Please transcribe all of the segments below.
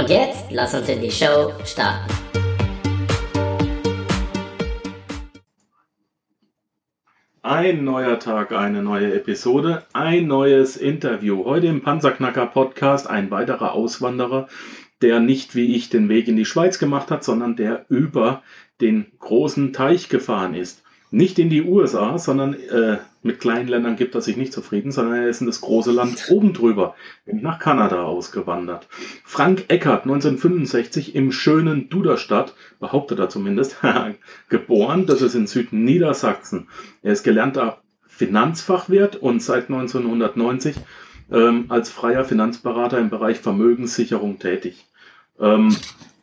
Und jetzt lass uns in die Show starten. Ein neuer Tag, eine neue Episode, ein neues Interview. Heute im Panzerknacker Podcast ein weiterer Auswanderer, der nicht wie ich den Weg in die Schweiz gemacht hat, sondern der über den großen Teich gefahren ist. Nicht in die USA, sondern äh, mit kleinen Ländern gibt er sich nicht zufrieden, sondern er ist in das große Land oben drüber, nach Kanada ausgewandert. Frank Eckert, 1965 im schönen Duderstadt, behauptet er zumindest, geboren, das ist in Südniedersachsen. Er ist gelernter Finanzfachwirt und seit 1990 ähm, als freier Finanzberater im Bereich Vermögenssicherung tätig. Ähm,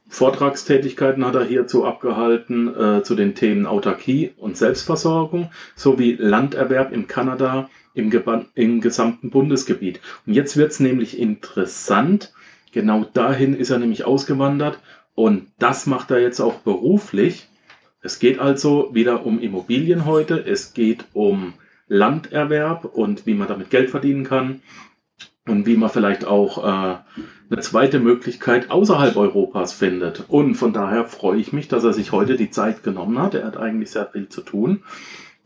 Vortragstätigkeiten hat er hierzu abgehalten äh, zu den Themen Autarkie und Selbstversorgung sowie Landerwerb in Kanada im, im gesamten Bundesgebiet. Und jetzt wird es nämlich interessant. Genau dahin ist er nämlich ausgewandert und das macht er jetzt auch beruflich. Es geht also wieder um Immobilien heute. Es geht um Landerwerb und wie man damit Geld verdienen kann und wie man vielleicht auch äh, eine zweite Möglichkeit außerhalb Europas findet. Und von daher freue ich mich, dass er sich heute die Zeit genommen hat. Er hat eigentlich sehr viel zu tun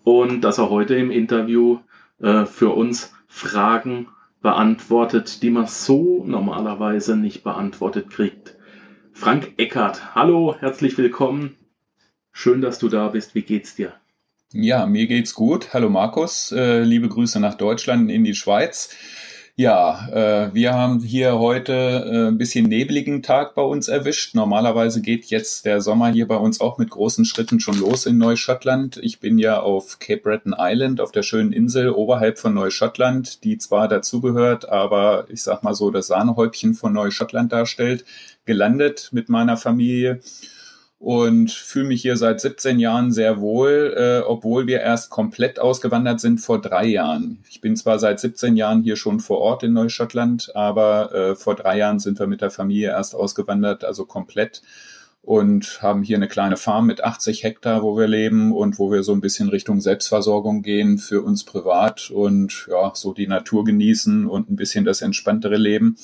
und dass er heute im Interview äh, für uns Fragen beantwortet, die man so normalerweise nicht beantwortet kriegt. Frank Eckert, hallo, herzlich willkommen. Schön, dass du da bist. Wie geht's dir? Ja, mir geht's gut. Hallo Markus, äh, liebe Grüße nach Deutschland in die Schweiz. Ja, äh, wir haben hier heute äh, ein bisschen nebligen Tag bei uns erwischt. Normalerweise geht jetzt der Sommer hier bei uns auch mit großen Schritten schon los in Neuschottland. Ich bin ja auf Cape Breton Island, auf der schönen Insel oberhalb von Neuschottland, die zwar dazugehört, aber ich sag mal so das Sahnehäubchen von Neuschottland darstellt, gelandet mit meiner Familie und fühle mich hier seit 17 Jahren sehr wohl, äh, obwohl wir erst komplett ausgewandert sind vor drei Jahren. Ich bin zwar seit 17 Jahren hier schon vor Ort in Neuschottland, aber äh, vor drei Jahren sind wir mit der Familie erst ausgewandert, also komplett und haben hier eine kleine Farm mit 80 Hektar, wo wir leben und wo wir so ein bisschen Richtung Selbstversorgung gehen für uns privat und ja, so die Natur genießen und ein bisschen das entspanntere Leben.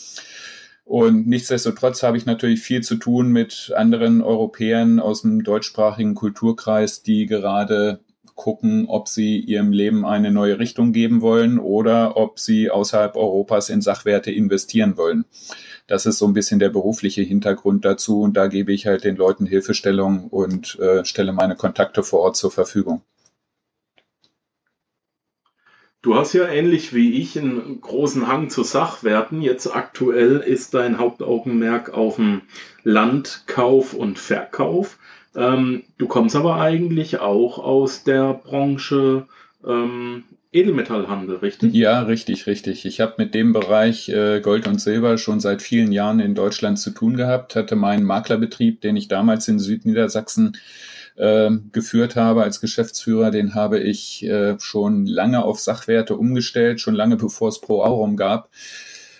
Und nichtsdestotrotz habe ich natürlich viel zu tun mit anderen Europäern aus dem deutschsprachigen Kulturkreis, die gerade gucken, ob sie ihrem Leben eine neue Richtung geben wollen oder ob sie außerhalb Europas in Sachwerte investieren wollen. Das ist so ein bisschen der berufliche Hintergrund dazu und da gebe ich halt den Leuten Hilfestellung und äh, stelle meine Kontakte vor Ort zur Verfügung. Du hast ja ähnlich wie ich einen großen Hang zu Sachwerten. Jetzt aktuell ist dein Hauptaugenmerk auf dem Landkauf und Verkauf. Ähm, du kommst aber eigentlich auch aus der Branche ähm, Edelmetallhandel, richtig? Ja, richtig, richtig. Ich habe mit dem Bereich äh, Gold und Silber schon seit vielen Jahren in Deutschland zu tun gehabt, hatte meinen Maklerbetrieb, den ich damals in Südniedersachsen äh, geführt habe als Geschäftsführer, den habe ich äh, schon lange auf Sachwerte umgestellt, schon lange bevor es Pro Aurum gab.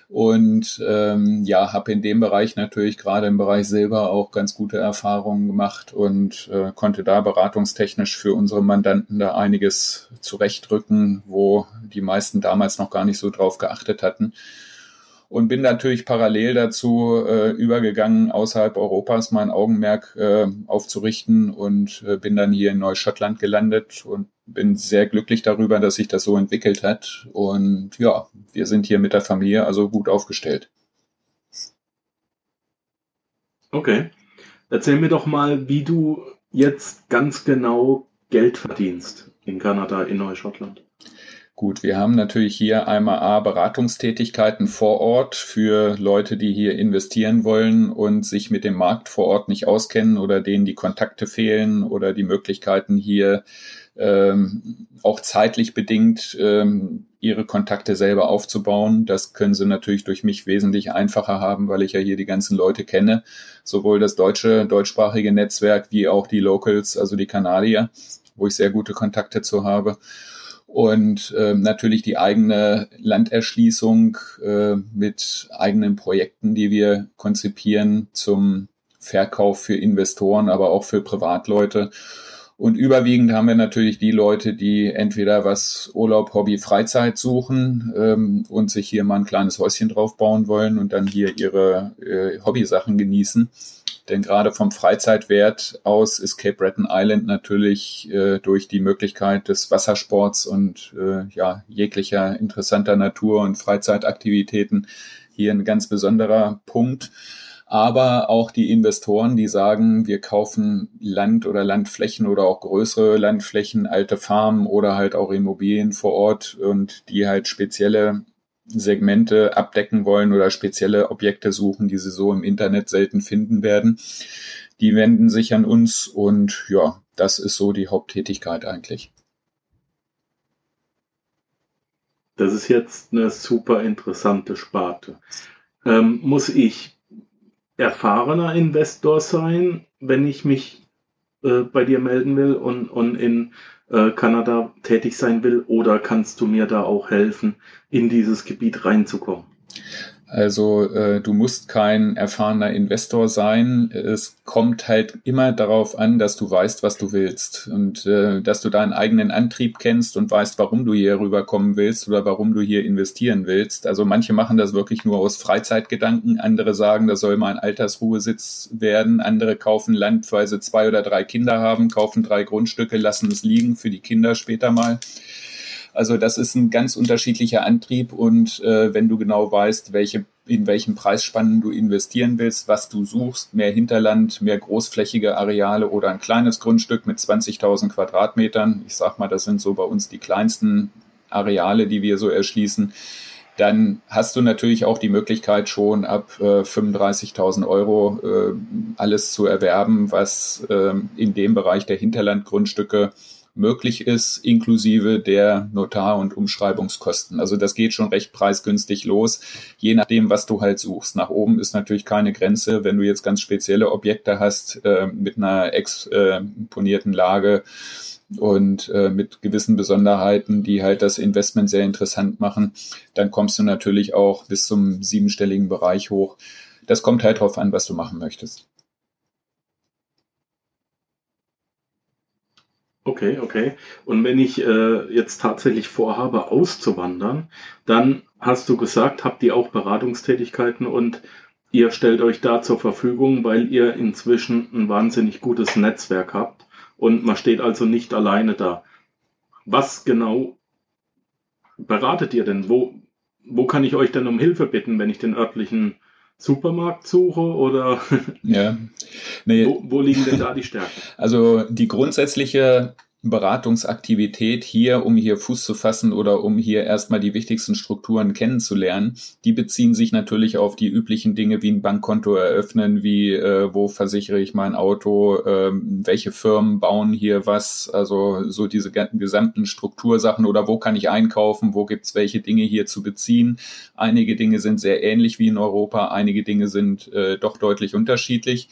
Und ähm, ja, habe in dem Bereich natürlich gerade im Bereich Silber auch ganz gute Erfahrungen gemacht und äh, konnte da beratungstechnisch für unsere Mandanten da einiges zurechtrücken, wo die meisten damals noch gar nicht so drauf geachtet hatten und bin natürlich parallel dazu äh, übergegangen, außerhalb Europas mein Augenmerk äh, aufzurichten und äh, bin dann hier in Neuschottland gelandet und bin sehr glücklich darüber, dass sich das so entwickelt hat. Und ja, wir sind hier mit der Familie also gut aufgestellt. Okay. Erzähl mir doch mal, wie du jetzt ganz genau Geld verdienst in Kanada, in Neuschottland. Gut, wir haben natürlich hier einmal A, Beratungstätigkeiten vor Ort für Leute, die hier investieren wollen und sich mit dem Markt vor Ort nicht auskennen oder denen die Kontakte fehlen oder die Möglichkeiten hier ähm, auch zeitlich bedingt ähm, ihre Kontakte selber aufzubauen. Das können sie natürlich durch mich wesentlich einfacher haben, weil ich ja hier die ganzen Leute kenne, sowohl das deutsche, deutschsprachige Netzwerk wie auch die Locals, also die Kanadier, wo ich sehr gute Kontakte zu habe und äh, natürlich die eigene Landerschließung äh, mit eigenen Projekten, die wir konzipieren zum Verkauf für Investoren, aber auch für Privatleute. Und überwiegend haben wir natürlich die Leute, die entweder was Urlaub, Hobby, Freizeit suchen ähm, und sich hier mal ein kleines Häuschen drauf bauen wollen und dann hier ihre äh, Hobbysachen genießen denn gerade vom Freizeitwert aus ist Cape Breton Island natürlich äh, durch die Möglichkeit des Wassersports und äh, ja, jeglicher interessanter Natur- und Freizeitaktivitäten hier ein ganz besonderer Punkt. Aber auch die Investoren, die sagen, wir kaufen Land oder Landflächen oder auch größere Landflächen, alte Farmen oder halt auch Immobilien vor Ort und die halt spezielle Segmente abdecken wollen oder spezielle Objekte suchen, die sie so im Internet selten finden werden. Die wenden sich an uns und ja, das ist so die Haupttätigkeit eigentlich. Das ist jetzt eine super interessante Sparte. Ähm, muss ich erfahrener Investor sein, wenn ich mich äh, bei dir melden will und, und in äh, Kanada tätig sein will? Oder kannst du mir da auch helfen, in dieses Gebiet reinzukommen? Also äh, du musst kein erfahrener Investor sein. Es kommt halt immer darauf an, dass du weißt, was du willst und äh, dass du deinen eigenen Antrieb kennst und weißt, warum du hier rüberkommen willst oder warum du hier investieren willst. Also manche machen das wirklich nur aus Freizeitgedanken, andere sagen, das soll mal ein Altersruhesitz werden, andere kaufen Land, weil sie zwei oder drei Kinder haben, kaufen drei Grundstücke, lassen es liegen für die Kinder später mal. Also das ist ein ganz unterschiedlicher Antrieb und äh, wenn du genau weißt, welche in welchen Preisspannen du investieren willst, was du suchst, mehr Hinterland, mehr großflächige Areale oder ein kleines Grundstück mit 20.000 Quadratmetern. Ich sag mal, das sind so bei uns die kleinsten Areale, die wir so erschließen. Dann hast du natürlich auch die Möglichkeit schon ab äh, 35.000 Euro äh, alles zu erwerben, was äh, in dem Bereich der Hinterlandgrundstücke möglich ist, inklusive der Notar- und Umschreibungskosten. Also das geht schon recht preisgünstig los, je nachdem, was du halt suchst. Nach oben ist natürlich keine Grenze, wenn du jetzt ganz spezielle Objekte hast äh, mit einer exponierten Lage und äh, mit gewissen Besonderheiten, die halt das Investment sehr interessant machen, dann kommst du natürlich auch bis zum siebenstelligen Bereich hoch. Das kommt halt drauf an, was du machen möchtest. Okay, okay. Und wenn ich äh, jetzt tatsächlich vorhabe, auszuwandern, dann hast du gesagt, habt ihr auch Beratungstätigkeiten und ihr stellt euch da zur Verfügung, weil ihr inzwischen ein wahnsinnig gutes Netzwerk habt und man steht also nicht alleine da. Was genau beratet ihr denn? Wo, wo kann ich euch denn um Hilfe bitten, wenn ich den örtlichen Supermarkt suche oder ja. nee. wo, wo liegen denn da die Stärken? Also die grundsätzliche Beratungsaktivität hier, um hier Fuß zu fassen oder um hier erstmal die wichtigsten Strukturen kennenzulernen, die beziehen sich natürlich auf die üblichen Dinge wie ein Bankkonto eröffnen, wie äh, wo versichere ich mein Auto, äh, welche Firmen bauen hier was, also so diese gesamten Struktursachen oder wo kann ich einkaufen, wo gibt's welche Dinge hier zu beziehen. Einige Dinge sind sehr ähnlich wie in Europa, einige Dinge sind äh, doch deutlich unterschiedlich.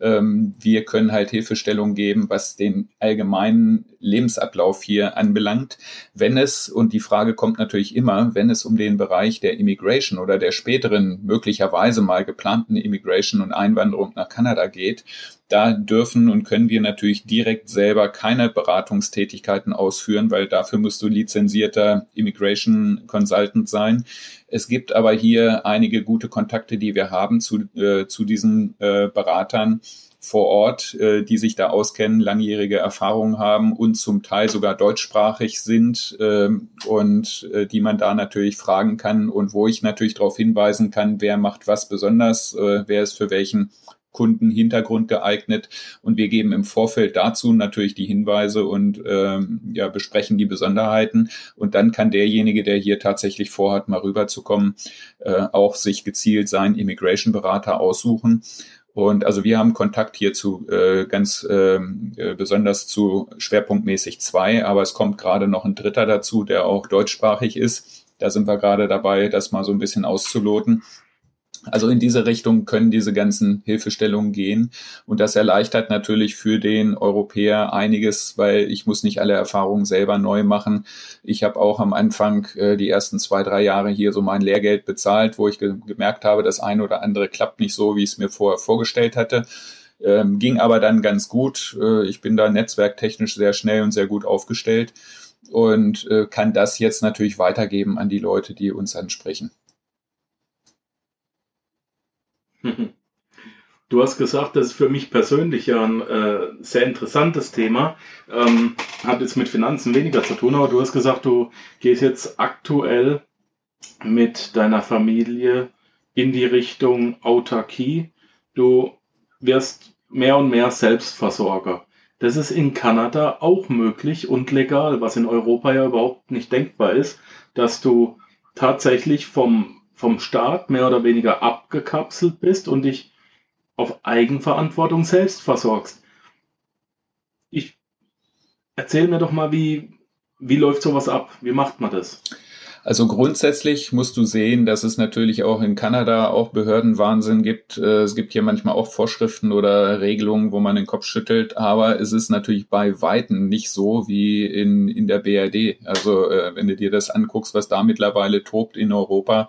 Ähm, wir können halt Hilfestellung geben, was den allgemeinen Lebensablauf hier anbelangt. Wenn es, und die Frage kommt natürlich immer, wenn es um den Bereich der Immigration oder der späteren möglicherweise mal geplanten Immigration und Einwanderung nach Kanada geht, da dürfen und können wir natürlich direkt selber keine Beratungstätigkeiten ausführen, weil dafür musst du lizenzierter Immigration Consultant sein. Es gibt aber hier einige gute Kontakte, die wir haben zu, äh, zu diesen äh, Beratern vor Ort, äh, die sich da auskennen, langjährige Erfahrungen haben und zum Teil sogar deutschsprachig sind äh, und äh, die man da natürlich fragen kann und wo ich natürlich darauf hinweisen kann, wer macht was besonders, äh, wer ist für welchen Kundenhintergrund geeignet und wir geben im Vorfeld dazu natürlich die Hinweise und ähm, ja, besprechen die Besonderheiten und dann kann derjenige, der hier tatsächlich vorhat, mal rüberzukommen, äh, auch sich gezielt seinen Immigration-Berater aussuchen. Und also wir haben Kontakt hierzu äh, ganz ähm, äh, besonders zu schwerpunktmäßig zwei, aber es kommt gerade noch ein dritter dazu, der auch deutschsprachig ist. Da sind wir gerade dabei, das mal so ein bisschen auszuloten. Also in diese Richtung können diese ganzen Hilfestellungen gehen. Und das erleichtert natürlich für den Europäer einiges, weil ich muss nicht alle Erfahrungen selber neu machen. Ich habe auch am Anfang äh, die ersten zwei, drei Jahre hier so mein Lehrgeld bezahlt, wo ich ge gemerkt habe, das eine oder andere klappt nicht so, wie ich es mir vorher vorgestellt hatte. Ähm, ging aber dann ganz gut. Äh, ich bin da netzwerktechnisch sehr schnell und sehr gut aufgestellt und äh, kann das jetzt natürlich weitergeben an die Leute, die uns ansprechen. Du hast gesagt, das ist für mich persönlich ja ein äh, sehr interessantes Thema. Ähm, hat jetzt mit Finanzen weniger zu tun, aber du hast gesagt, du gehst jetzt aktuell mit deiner Familie in die Richtung Autarkie. Du wirst mehr und mehr Selbstversorger. Das ist in Kanada auch möglich und legal, was in Europa ja überhaupt nicht denkbar ist, dass du tatsächlich vom vom Staat mehr oder weniger abgekapselt bist und dich auf Eigenverantwortung selbst versorgst. Ich erzähl mir doch mal, wie, wie läuft sowas ab? Wie macht man das? Also grundsätzlich musst du sehen, dass es natürlich auch in Kanada auch Behördenwahnsinn gibt. Äh, es gibt hier manchmal auch Vorschriften oder Regelungen, wo man den Kopf schüttelt, aber es ist natürlich bei Weitem nicht so wie in, in der BRD. Also äh, wenn du dir das anguckst, was da mittlerweile tobt in Europa,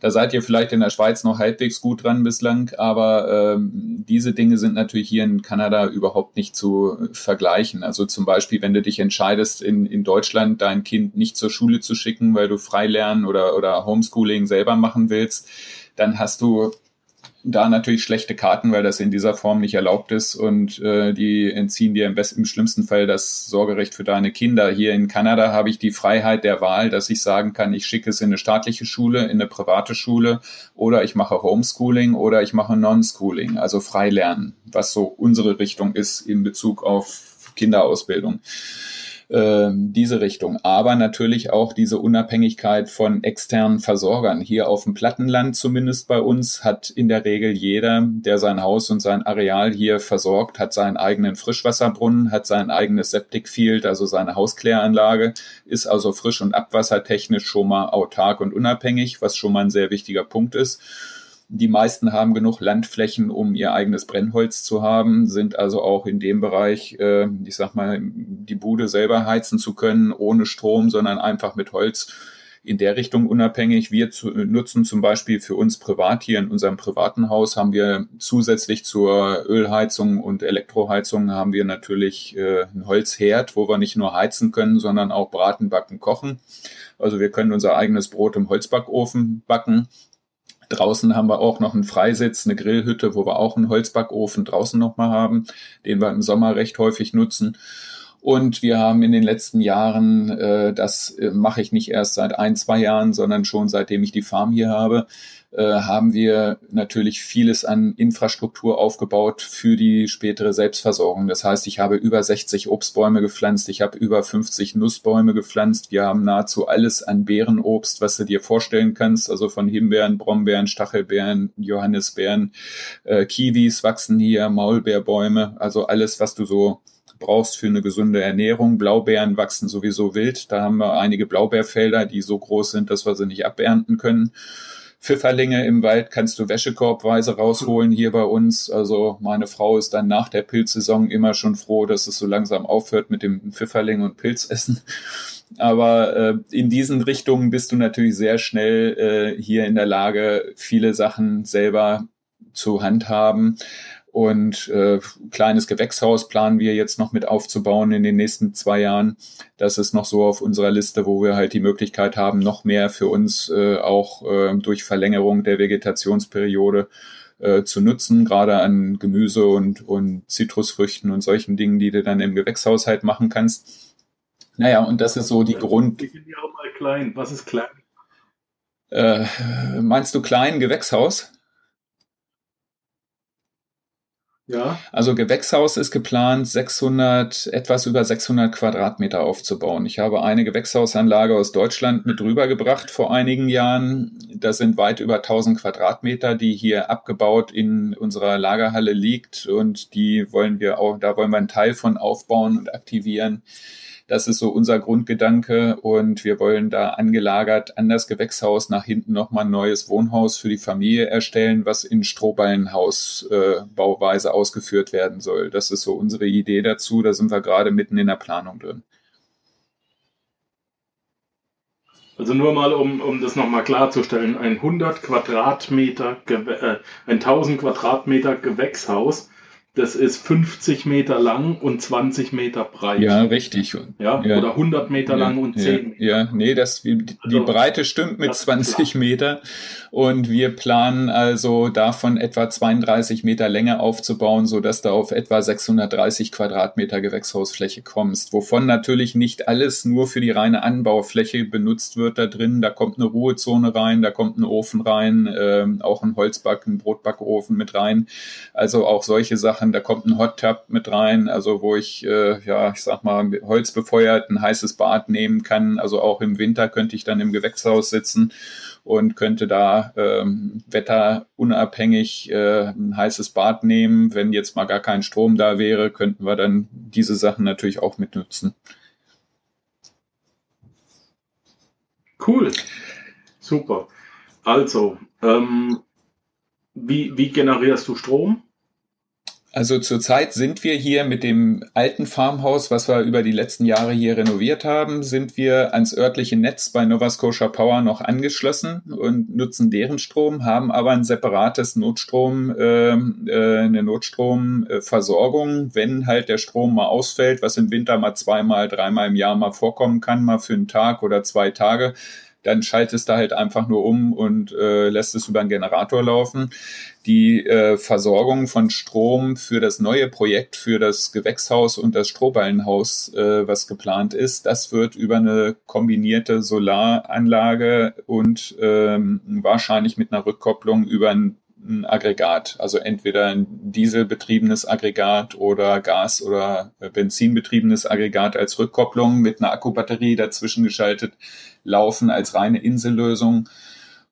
da seid ihr vielleicht in der Schweiz noch halbwegs gut dran bislang, aber ähm, diese Dinge sind natürlich hier in Kanada überhaupt nicht zu vergleichen. Also zum Beispiel, wenn du dich entscheidest, in, in Deutschland dein Kind nicht zur Schule zu schicken, weil du Freilernen oder, oder Homeschooling selber machen willst, dann hast du da natürlich schlechte Karten, weil das in dieser Form nicht erlaubt ist und äh, die entziehen dir im, besten, im schlimmsten Fall das Sorgerecht für deine Kinder. Hier in Kanada habe ich die Freiheit der Wahl, dass ich sagen kann, ich schicke es in eine staatliche Schule, in eine private Schule oder ich mache Homeschooling oder ich mache Non-Schooling, also Freilernen, was so unsere Richtung ist in Bezug auf Kinderausbildung äh, diese Richtung. Aber natürlich auch diese Unabhängigkeit von externen Versorgern. Hier auf dem Plattenland zumindest bei uns hat in der Regel jeder, der sein Haus und sein Areal hier versorgt, hat seinen eigenen Frischwasserbrunnen, hat sein eigenes Septic Field, also seine Hauskläranlage, ist also frisch- und abwassertechnisch schon mal autark und unabhängig, was schon mal ein sehr wichtiger Punkt ist. Die meisten haben genug Landflächen, um ihr eigenes Brennholz zu haben, sind also auch in dem Bereich, äh, ich sag mal, die Bude selber heizen zu können, ohne Strom, sondern einfach mit Holz in der Richtung unabhängig. Wir zu, nutzen zum Beispiel für uns privat hier in unserem privaten Haus haben wir zusätzlich zur Ölheizung und Elektroheizung haben wir natürlich äh, ein Holzherd, wo wir nicht nur heizen können, sondern auch braten, backen, kochen. Also wir können unser eigenes Brot im Holzbackofen backen Draußen haben wir auch noch einen Freisitz, eine Grillhütte, wo wir auch einen Holzbackofen draußen nochmal haben, den wir im Sommer recht häufig nutzen. Und wir haben in den letzten Jahren, äh, das äh, mache ich nicht erst seit ein, zwei Jahren, sondern schon seitdem ich die Farm hier habe, äh, haben wir natürlich vieles an Infrastruktur aufgebaut für die spätere Selbstversorgung. Das heißt, ich habe über 60 Obstbäume gepflanzt, ich habe über 50 Nussbäume gepflanzt. Wir haben nahezu alles an Beerenobst, was du dir vorstellen kannst, also von Himbeeren, Brombeeren, Stachelbeeren, Johannisbeeren, äh, Kiwis wachsen hier, Maulbeerbäume, also alles, was du so brauchst für eine gesunde Ernährung. Blaubeeren wachsen sowieso wild. Da haben wir einige Blaubeerfelder, die so groß sind, dass wir sie nicht abernten können. Pfifferlinge im Wald kannst du wäschekorbweise rausholen hier bei uns. Also meine Frau ist dann nach der Pilzsaison immer schon froh, dass es so langsam aufhört mit dem Pfifferling und Pilzessen. Aber äh, in diesen Richtungen bist du natürlich sehr schnell äh, hier in der Lage, viele Sachen selber zu handhaben. Und äh, kleines Gewächshaus planen wir jetzt noch mit aufzubauen in den nächsten zwei Jahren. Das ist noch so auf unserer Liste, wo wir halt die Möglichkeit haben, noch mehr für uns äh, auch äh, durch Verlängerung der Vegetationsperiode äh, zu nutzen, gerade an Gemüse und, und Zitrusfrüchten und solchen Dingen, die du dann im Gewächshaushalt machen kannst. Naja, und das ist so die Grund. Ich bin ja auch mal klein. Was ist klein? Äh, meinst du klein Gewächshaus? Ja. Also Gewächshaus ist geplant, 600, etwas über 600 Quadratmeter aufzubauen. Ich habe eine Gewächshausanlage aus Deutschland mit rübergebracht vor einigen Jahren. Das sind weit über 1000 Quadratmeter, die hier abgebaut in unserer Lagerhalle liegt und die wollen wir auch, da wollen wir einen Teil von aufbauen und aktivieren. Das ist so unser Grundgedanke und wir wollen da angelagert an das Gewächshaus nach hinten nochmal ein neues Wohnhaus für die Familie erstellen, was in Strohballenhausbauweise äh, ausgeführt werden soll. Das ist so unsere Idee dazu. Da sind wir gerade mitten in der Planung drin. Also nur mal, um, um das nochmal klarzustellen, ein 100 Quadratmeter, äh, ein 1000 Quadratmeter Gewächshaus das ist 50 Meter lang und 20 Meter breit. Ja, richtig. Ja, ja. oder 100 Meter ja, lang und 10 Meter. Ja, nee, das, die, also, Breite stimmt mit 20 Meter. Und wir planen also davon etwa 32 Meter Länge aufzubauen, so dass du auf etwa 630 Quadratmeter Gewächshausfläche kommst, wovon natürlich nicht alles nur für die reine Anbaufläche benutzt wird da drin. Da kommt eine Ruhezone rein, da kommt ein Ofen rein, äh, auch ein Holzback, ein Brotbackofen mit rein. Also auch solche Sachen Sachen. Da kommt ein Hot Tub mit rein, also wo ich, äh, ja, ich sag mal, Holz befeuert ein heißes Bad nehmen kann. Also auch im Winter könnte ich dann im Gewächshaus sitzen und könnte da ähm, wetterunabhängig äh, ein heißes Bad nehmen. Wenn jetzt mal gar kein Strom da wäre, könnten wir dann diese Sachen natürlich auch mitnutzen. Cool. Super. Also, ähm, wie, wie generierst du Strom? Also zurzeit sind wir hier mit dem alten Farmhaus, was wir über die letzten Jahre hier renoviert haben, sind wir ans örtliche Netz bei Nova Scotia Power noch angeschlossen und nutzen deren Strom, haben aber ein separates Notstrom, äh, äh, eine Notstromversorgung, wenn halt der Strom mal ausfällt, was im Winter mal zweimal, dreimal im Jahr mal vorkommen kann, mal für einen Tag oder zwei Tage dann schaltest du halt einfach nur um und äh, lässt es über einen Generator laufen. Die äh, Versorgung von Strom für das neue Projekt, für das Gewächshaus und das Strohballenhaus, äh, was geplant ist, das wird über eine kombinierte Solaranlage und ähm, wahrscheinlich mit einer Rückkopplung über ein ein Aggregat, also entweder ein dieselbetriebenes Aggregat oder Gas- oder Benzinbetriebenes Aggregat als Rückkopplung mit einer Akkubatterie dazwischen geschaltet laufen als reine Insellösung.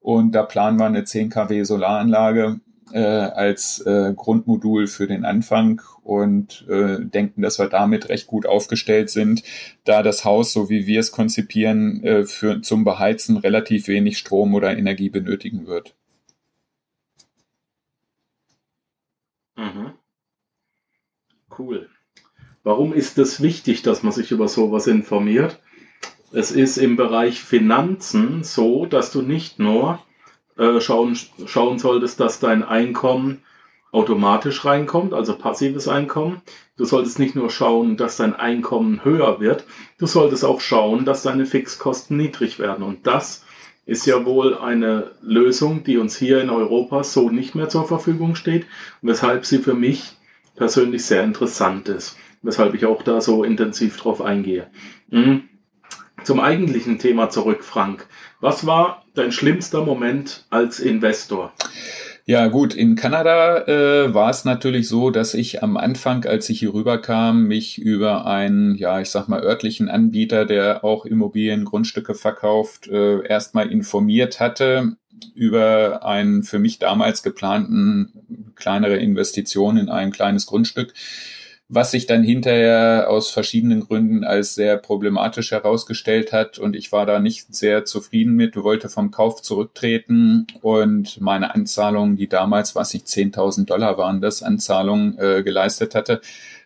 Und da planen wir eine 10 kW Solaranlage äh, als äh, Grundmodul für den Anfang und äh, denken, dass wir damit recht gut aufgestellt sind, da das Haus, so wie wir es konzipieren, äh, für, zum Beheizen relativ wenig Strom oder Energie benötigen wird. Mhm. Cool. Warum ist es wichtig, dass man sich über sowas informiert? Es ist im Bereich Finanzen so, dass du nicht nur äh, schauen, schauen solltest, dass dein Einkommen automatisch reinkommt, also passives Einkommen. Du solltest nicht nur schauen, dass dein Einkommen höher wird, du solltest auch schauen, dass deine Fixkosten niedrig werden. Und das ist ja wohl eine Lösung, die uns hier in Europa so nicht mehr zur Verfügung steht, weshalb sie für mich persönlich sehr interessant ist, weshalb ich auch da so intensiv drauf eingehe. Mhm. Zum eigentlichen Thema zurück, Frank. Was war dein schlimmster Moment als Investor? Ja gut, in Kanada äh, war es natürlich so, dass ich am Anfang, als ich hier rüberkam, mich über einen, ja, ich sag mal, örtlichen Anbieter, der auch Immobilien, Grundstücke verkauft, äh, erstmal informiert hatte über einen für mich damals geplanten kleinere Investition in ein kleines Grundstück was sich dann hinterher aus verschiedenen Gründen als sehr problematisch herausgestellt hat. Und ich war da nicht sehr zufrieden mit, wollte vom Kauf zurücktreten und meine Anzahlungen, die damals, was ich 10.000 Dollar waren, das Anzahlungen äh, geleistet hatte,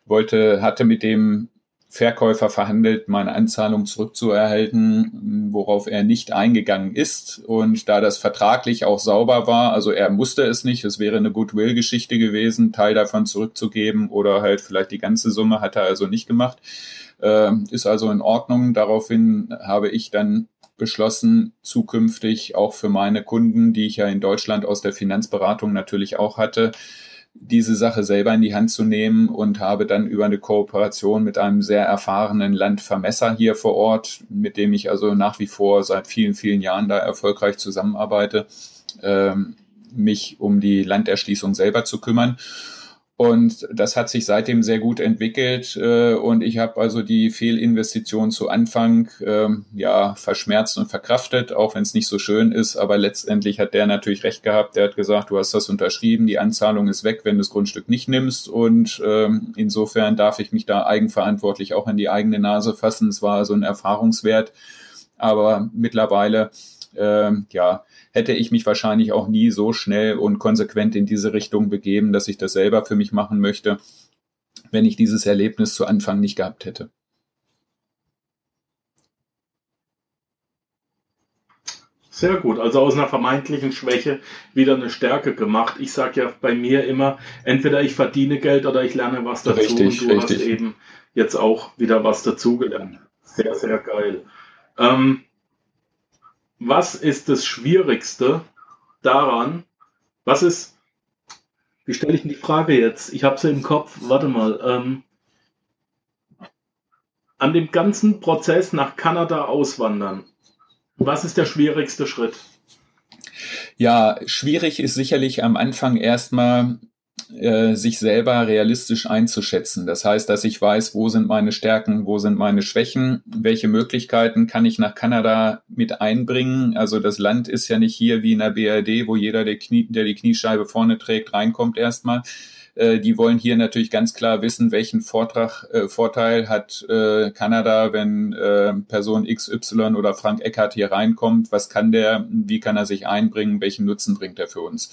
wollte, hatte mit dem Verkäufer verhandelt, meine Anzahlung zurückzuerhalten, worauf er nicht eingegangen ist. Und da das vertraglich auch sauber war, also er musste es nicht, es wäre eine Goodwill-Geschichte gewesen, Teil davon zurückzugeben oder halt vielleicht die ganze Summe hat er also nicht gemacht. Äh, ist also in Ordnung. Daraufhin habe ich dann beschlossen, zukünftig auch für meine Kunden, die ich ja in Deutschland aus der Finanzberatung natürlich auch hatte, diese Sache selber in die Hand zu nehmen und habe dann über eine Kooperation mit einem sehr erfahrenen Landvermesser hier vor Ort, mit dem ich also nach wie vor seit vielen, vielen Jahren da erfolgreich zusammenarbeite, ähm, mich um die Landerschließung selber zu kümmern. Und das hat sich seitdem sehr gut entwickelt. Äh, und ich habe also die Fehlinvestition zu Anfang ähm, ja verschmerzt und verkraftet, auch wenn es nicht so schön ist. Aber letztendlich hat der natürlich recht gehabt. Der hat gesagt, du hast das unterschrieben, die Anzahlung ist weg, wenn du das Grundstück nicht nimmst. Und ähm, insofern darf ich mich da eigenverantwortlich auch in die eigene Nase fassen. Es war so ein Erfahrungswert. Aber mittlerweile äh, ja, hätte ich mich wahrscheinlich auch nie so schnell und konsequent in diese Richtung begeben, dass ich das selber für mich machen möchte, wenn ich dieses Erlebnis zu Anfang nicht gehabt hätte. Sehr gut. Also aus einer vermeintlichen Schwäche wieder eine Stärke gemacht. Ich sage ja bei mir immer, entweder ich verdiene Geld oder ich lerne was dazu. Richtig, und du richtig. hast eben jetzt auch wieder was dazugelernt. Sehr, sehr geil. Ähm, was ist das Schwierigste daran? Was ist, wie stelle ich denn die Frage jetzt? Ich habe sie im Kopf, warte mal. Ähm, an dem ganzen Prozess nach Kanada auswandern, was ist der schwierigste Schritt? Ja, schwierig ist sicherlich am Anfang erstmal äh, sich selber realistisch einzuschätzen. Das heißt, dass ich weiß, wo sind meine Stärken, wo sind meine Schwächen, welche Möglichkeiten kann ich nach Kanada mit einbringen. Also das Land ist ja nicht hier wie in der BRD, wo jeder, der, Knie, der die Kniescheibe vorne trägt, reinkommt erstmal. Äh, die wollen hier natürlich ganz klar wissen, welchen Vortrag, äh, Vorteil hat äh, Kanada, wenn äh, Person XY oder Frank Eckert hier reinkommt. Was kann der? Wie kann er sich einbringen? Welchen Nutzen bringt er für uns?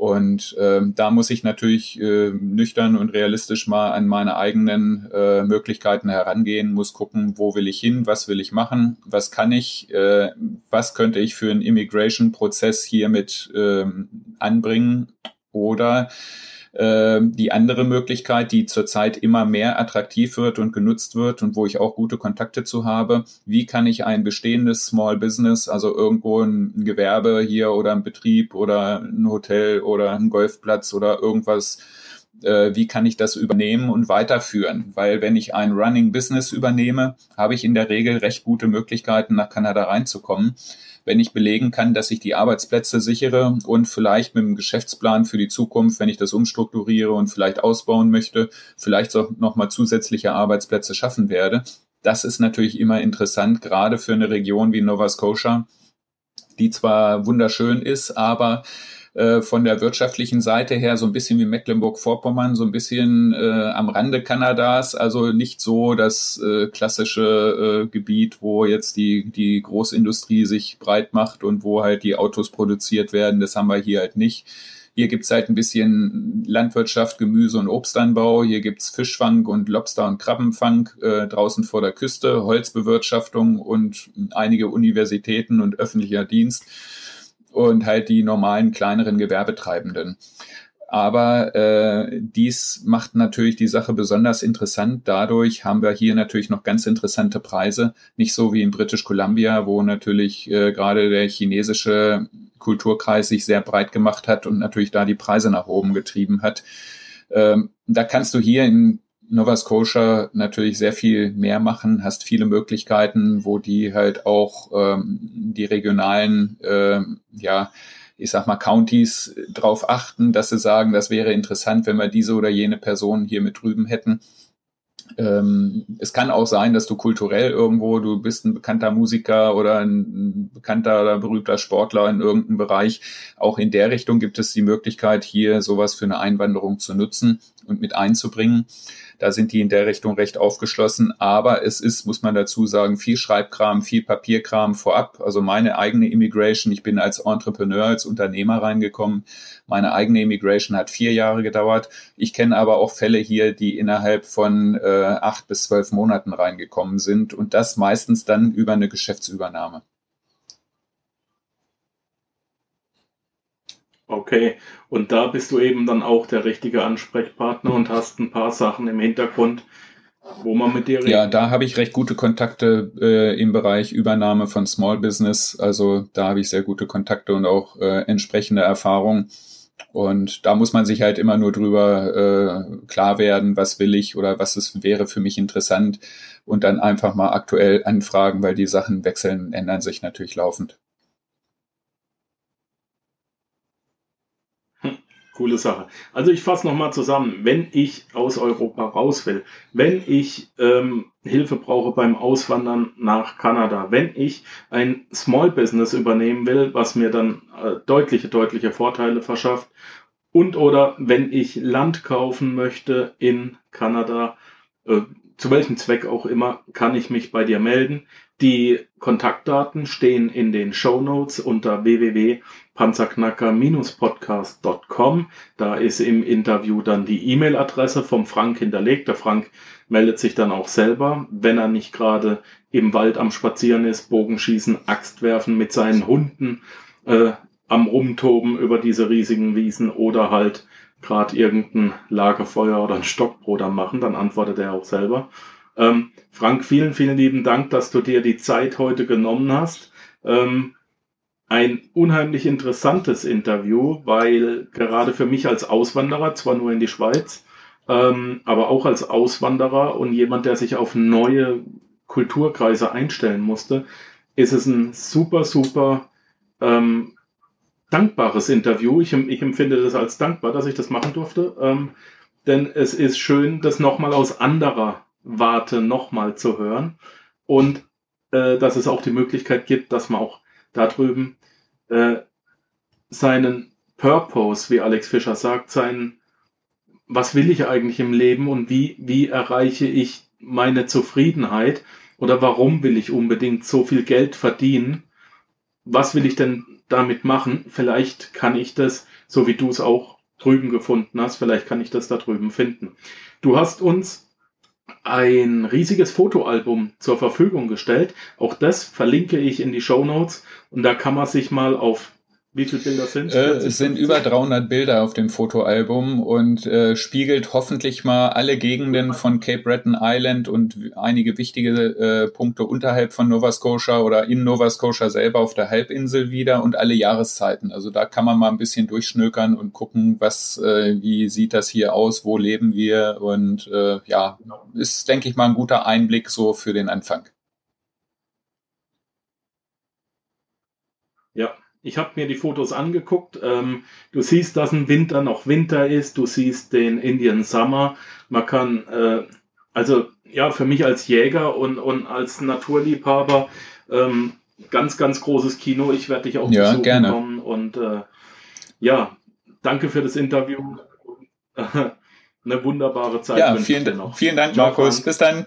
Und äh, da muss ich natürlich äh, nüchtern und realistisch mal an meine eigenen äh, Möglichkeiten herangehen, muss gucken, wo will ich hin, was will ich machen, was kann ich, äh, was könnte ich für einen Immigration-Prozess hier mit äh, anbringen oder die andere Möglichkeit, die zurzeit immer mehr attraktiv wird und genutzt wird und wo ich auch gute Kontakte zu habe, wie kann ich ein bestehendes Small Business, also irgendwo ein Gewerbe hier oder ein Betrieb oder ein Hotel oder ein Golfplatz oder irgendwas äh, wie kann ich das übernehmen und weiterführen? Weil wenn ich ein Running Business übernehme, habe ich in der Regel recht gute Möglichkeiten, nach Kanada reinzukommen wenn ich belegen kann, dass ich die Arbeitsplätze sichere und vielleicht mit einem Geschäftsplan für die Zukunft, wenn ich das umstrukturiere und vielleicht ausbauen möchte, vielleicht auch nochmal zusätzliche Arbeitsplätze schaffen werde. Das ist natürlich immer interessant, gerade für eine Region wie Nova Scotia, die zwar wunderschön ist, aber äh, von der wirtschaftlichen Seite her so ein bisschen wie Mecklenburg-Vorpommern, so ein bisschen äh, am Rande Kanadas, also nicht so das äh, klassische äh, Gebiet, wo jetzt die, die Großindustrie sich breit macht und wo halt die Autos produziert werden. Das haben wir hier halt nicht. Hier gibt's halt ein bisschen Landwirtschaft, Gemüse und Obstanbau. Hier gibt's Fischfang und Lobster- und Krabbenfang äh, draußen vor der Küste, Holzbewirtschaftung und einige Universitäten und öffentlicher Dienst und halt die normalen kleineren Gewerbetreibenden. Aber äh, dies macht natürlich die Sache besonders interessant. Dadurch haben wir hier natürlich noch ganz interessante Preise. Nicht so wie in British Columbia, wo natürlich äh, gerade der chinesische Kulturkreis sich sehr breit gemacht hat und natürlich da die Preise nach oben getrieben hat. Ähm, da kannst du hier in Nova Scotia natürlich sehr viel mehr machen, hast viele Möglichkeiten, wo die halt auch ähm, die regionalen, äh, ja, ich sag mal, Counties drauf achten, dass sie sagen, das wäre interessant, wenn wir diese oder jene Person hier mit drüben hätten. Ähm, es kann auch sein, dass du kulturell irgendwo, du bist ein bekannter Musiker oder ein bekannter oder berühmter Sportler in irgendeinem Bereich. Auch in der Richtung gibt es die Möglichkeit, hier sowas für eine Einwanderung zu nutzen und mit einzubringen. Da sind die in der Richtung recht aufgeschlossen. Aber es ist, muss man dazu sagen, viel Schreibkram, viel Papierkram vorab. Also meine eigene Immigration, ich bin als Entrepreneur, als Unternehmer reingekommen. Meine eigene Immigration hat vier Jahre gedauert. Ich kenne aber auch Fälle hier, die innerhalb von äh, acht bis zwölf Monaten reingekommen sind und das meistens dann über eine Geschäftsübernahme. Okay, und da bist du eben dann auch der richtige Ansprechpartner und hast ein paar Sachen im Hintergrund, wo man mit dir redet. Ja, da habe ich recht gute Kontakte äh, im Bereich Übernahme von Small Business. Also da habe ich sehr gute Kontakte und auch äh, entsprechende Erfahrung. Und da muss man sich halt immer nur drüber äh, klar werden, was will ich oder was ist, wäre für mich interessant und dann einfach mal aktuell anfragen, weil die Sachen wechseln, ändern sich natürlich laufend. Coole Sache. Also ich fasse nochmal zusammen. Wenn ich aus Europa raus will, wenn ich ähm, Hilfe brauche beim Auswandern nach Kanada, wenn ich ein Small Business übernehmen will, was mir dann äh, deutliche, deutliche Vorteile verschafft, und oder wenn ich Land kaufen möchte in Kanada, äh, zu welchem Zweck auch immer, kann ich mich bei dir melden. Die Kontaktdaten stehen in den Show Notes unter www.panzerknacker-podcast.com. Da ist im Interview dann die E-Mail-Adresse vom Frank hinterlegt. Der Frank meldet sich dann auch selber, wenn er nicht gerade im Wald am Spazieren ist, Bogenschießen, Axt werfen mit seinen Hunden äh, am Rumtoben über diese riesigen Wiesen oder halt gerade irgendein Lagerfeuer oder ein Stockbrot am machen, dann antwortet er auch selber. Ähm, Frank, vielen, vielen lieben Dank, dass du dir die Zeit heute genommen hast. Ähm, ein unheimlich interessantes Interview, weil gerade für mich als Auswanderer, zwar nur in die Schweiz, ähm, aber auch als Auswanderer und jemand, der sich auf neue Kulturkreise einstellen musste, ist es ein super, super ähm, dankbares Interview. Ich, ich, empfinde das als dankbar, dass ich das machen durfte. Ähm, denn es ist schön, das nochmal aus anderer Warte nochmal zu hören. Und äh, dass es auch die Möglichkeit gibt, dass man auch da drüben äh, seinen Purpose, wie Alex Fischer sagt, seinen, was will ich eigentlich im Leben und wie, wie erreiche ich meine Zufriedenheit oder warum will ich unbedingt so viel Geld verdienen? Was will ich denn damit machen? Vielleicht kann ich das, so wie du es auch drüben gefunden hast, vielleicht kann ich das da drüben finden. Du hast uns ein riesiges Fotoalbum zur Verfügung gestellt. Auch das verlinke ich in die Show Notes und da kann man sich mal auf wie viele Bilder sind äh, es? sind über 300 Bilder auf dem Fotoalbum und äh, spiegelt hoffentlich mal alle Gegenden von Cape Breton Island und einige wichtige äh, Punkte unterhalb von Nova Scotia oder in Nova Scotia selber auf der Halbinsel wieder und alle Jahreszeiten. Also da kann man mal ein bisschen durchschnökern und gucken, was, äh, wie sieht das hier aus, wo leben wir und äh, ja, ist, denke ich mal, ein guter Einblick so für den Anfang. Ja, ich habe mir die Fotos angeguckt. Ähm, du siehst, dass ein Winter noch Winter ist. Du siehst den Indian Summer. Man kann, äh, also ja, für mich als Jäger und, und als Naturliebhaber ähm, ganz, ganz großes Kino. Ich werde dich auch ja, besuchen gerne. kommen. Und äh, ja, danke für das Interview. Eine wunderbare Zeit. Ja, vielen, vielen Dank, Markus. Bis dann.